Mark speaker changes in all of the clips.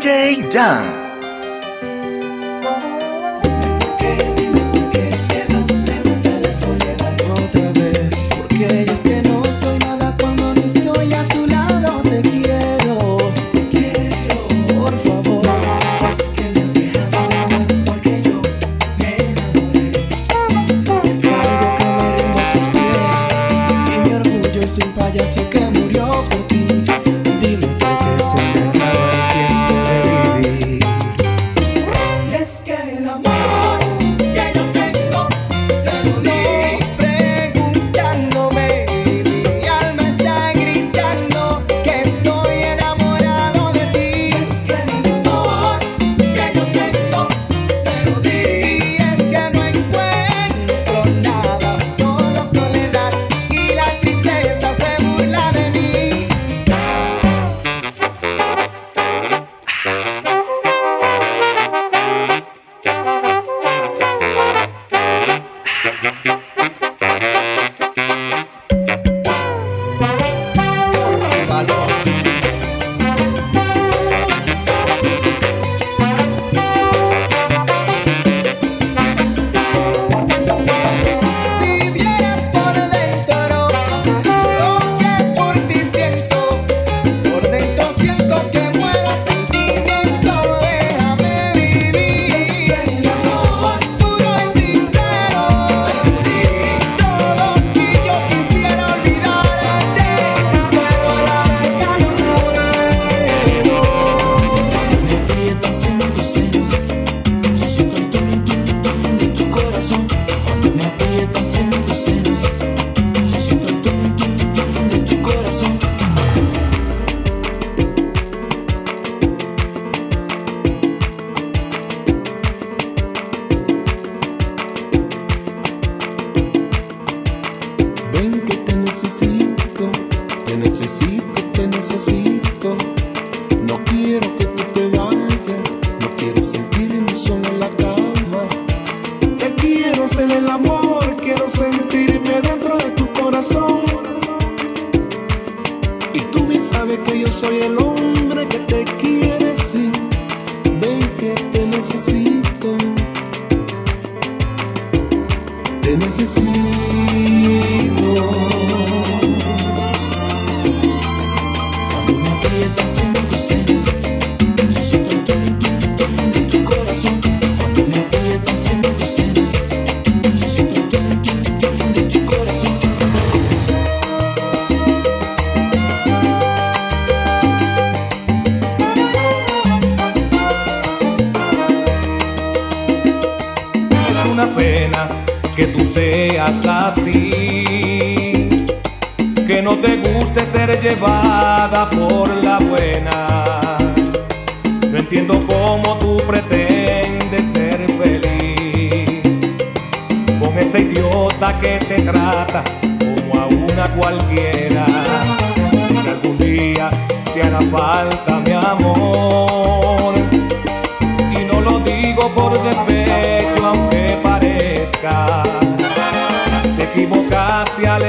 Speaker 1: Day done. triste ser llevada por
Speaker 2: la
Speaker 1: buena. No entiendo cómo
Speaker 2: tú pretendes ser feliz con ese idiota que
Speaker 3: te trata como a
Speaker 1: una cualquiera. Si algún
Speaker 4: día te hará falta mi amor, y no lo digo por despecho, aunque parezca, te
Speaker 1: equivocaste al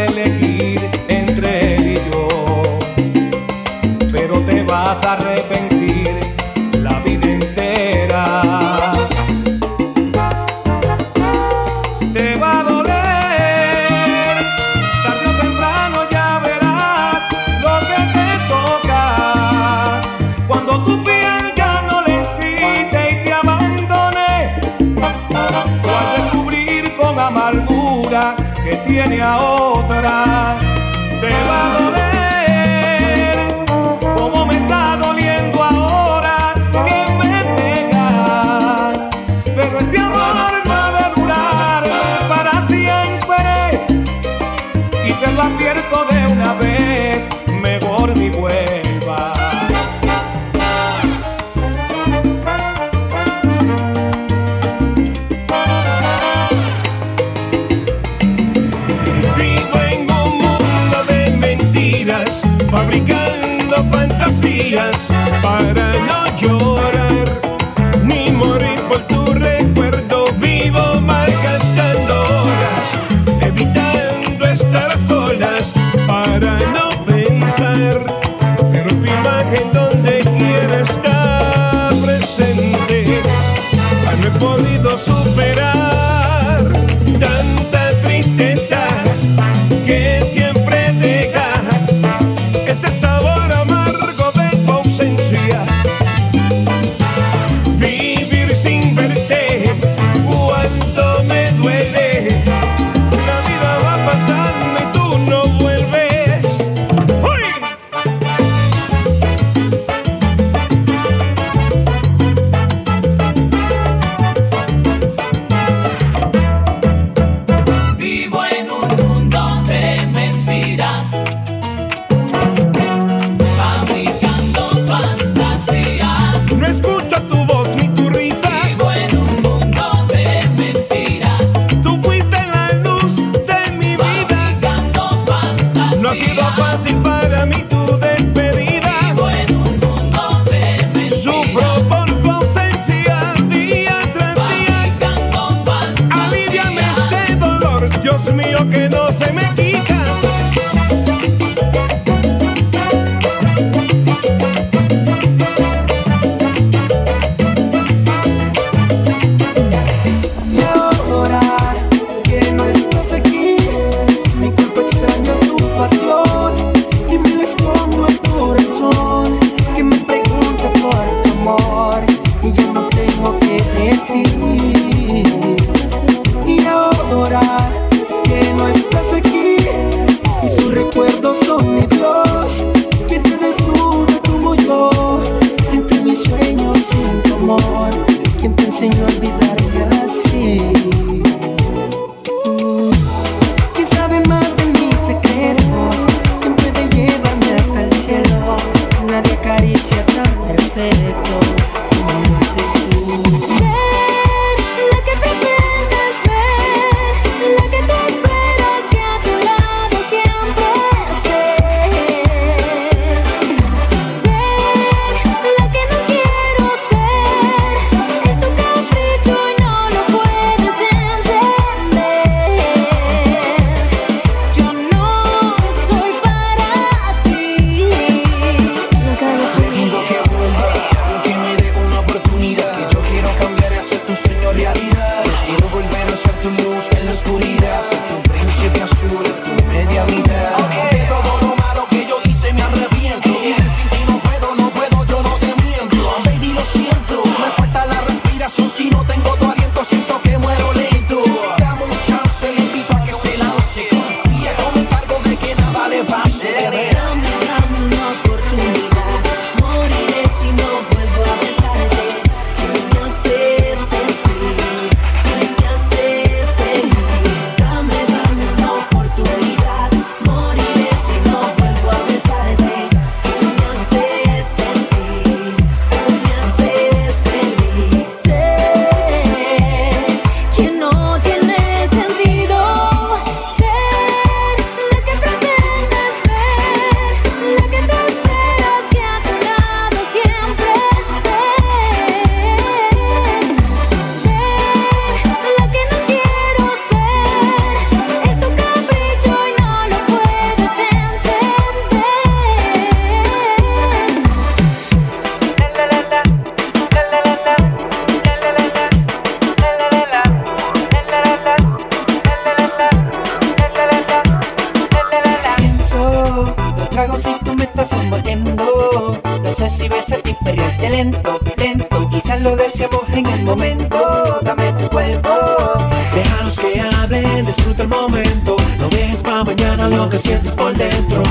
Speaker 1: sientes por dentro.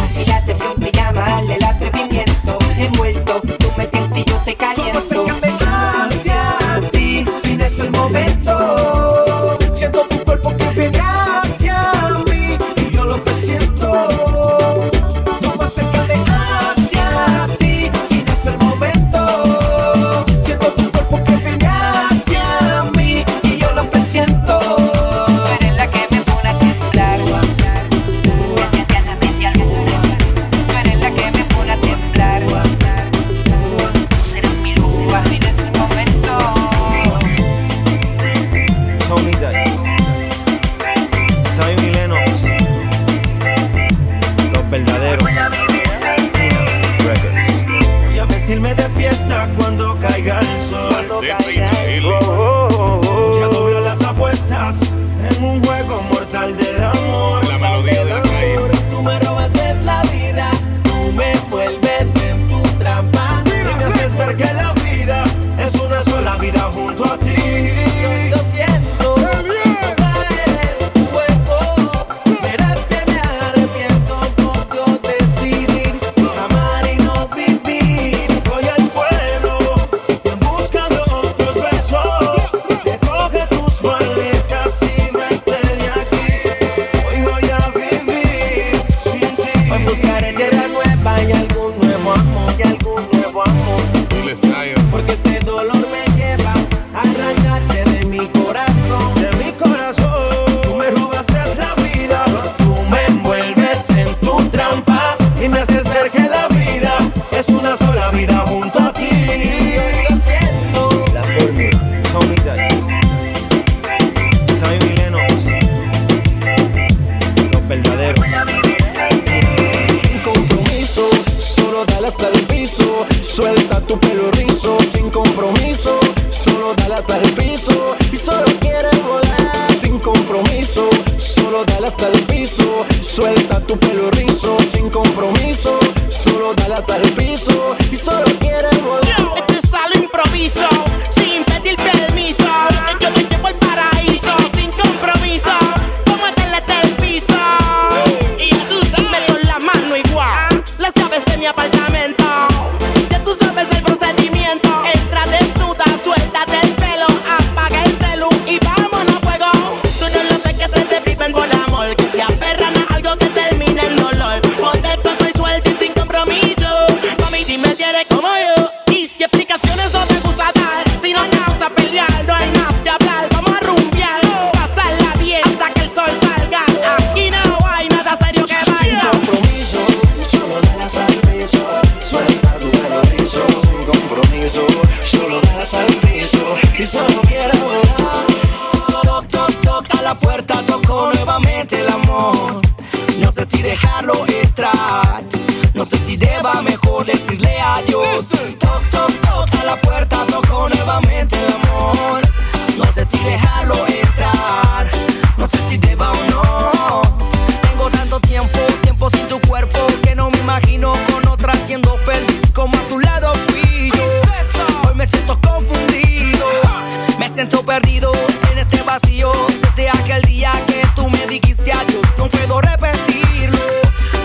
Speaker 1: siento perdido en este vacío. Desde aquel día que tú me dijiste adiós, no puedo repetirlo.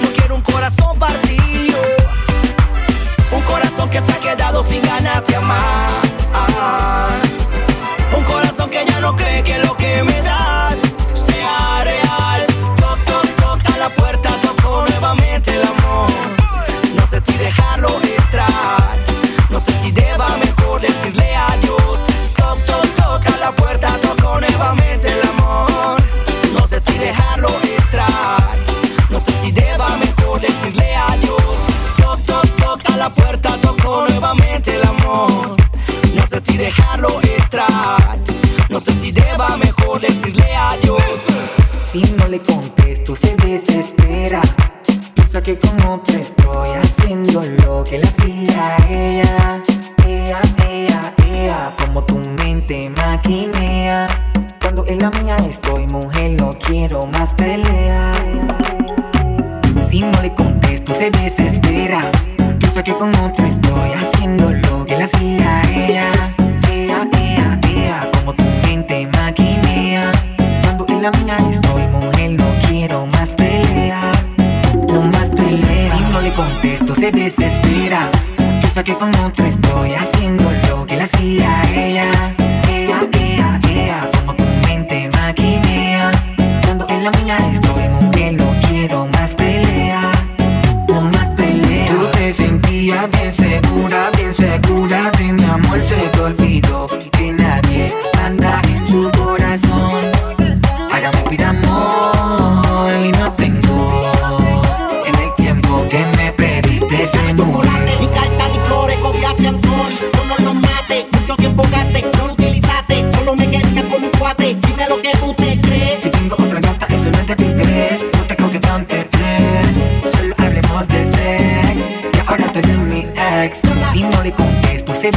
Speaker 1: No quiero un corazón partido, un corazón que se ha quedado sin ganas de amar.
Speaker 2: quiero más pelea. Si no le contesto, se desespera. Pienso que con otro estoy haciendo lo que le hacía ella. Ea, ea, ea, como tu mente maquinea. Cuando en la mía estoy, mujer, no quiero más pelea. No más pelea. Si no le contesto, se desespera.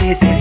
Speaker 5: meses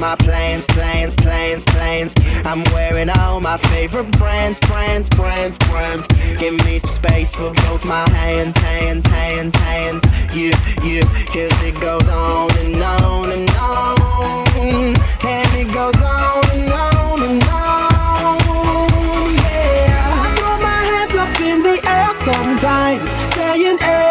Speaker 5: my plans, plans, plans, plans. I'm wearing all my favorite brands, brands, brands, brands. Give me some space for both my hands, hands, hands, hands. You, you, cause it goes on and on and on. And it goes on and on and on. Yeah. I throw my hands up in the air sometimes, saying,
Speaker 6: hey.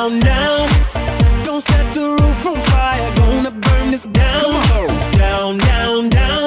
Speaker 6: down down, Gonna set the roof on fire. Gonna burn this down, down, down, down.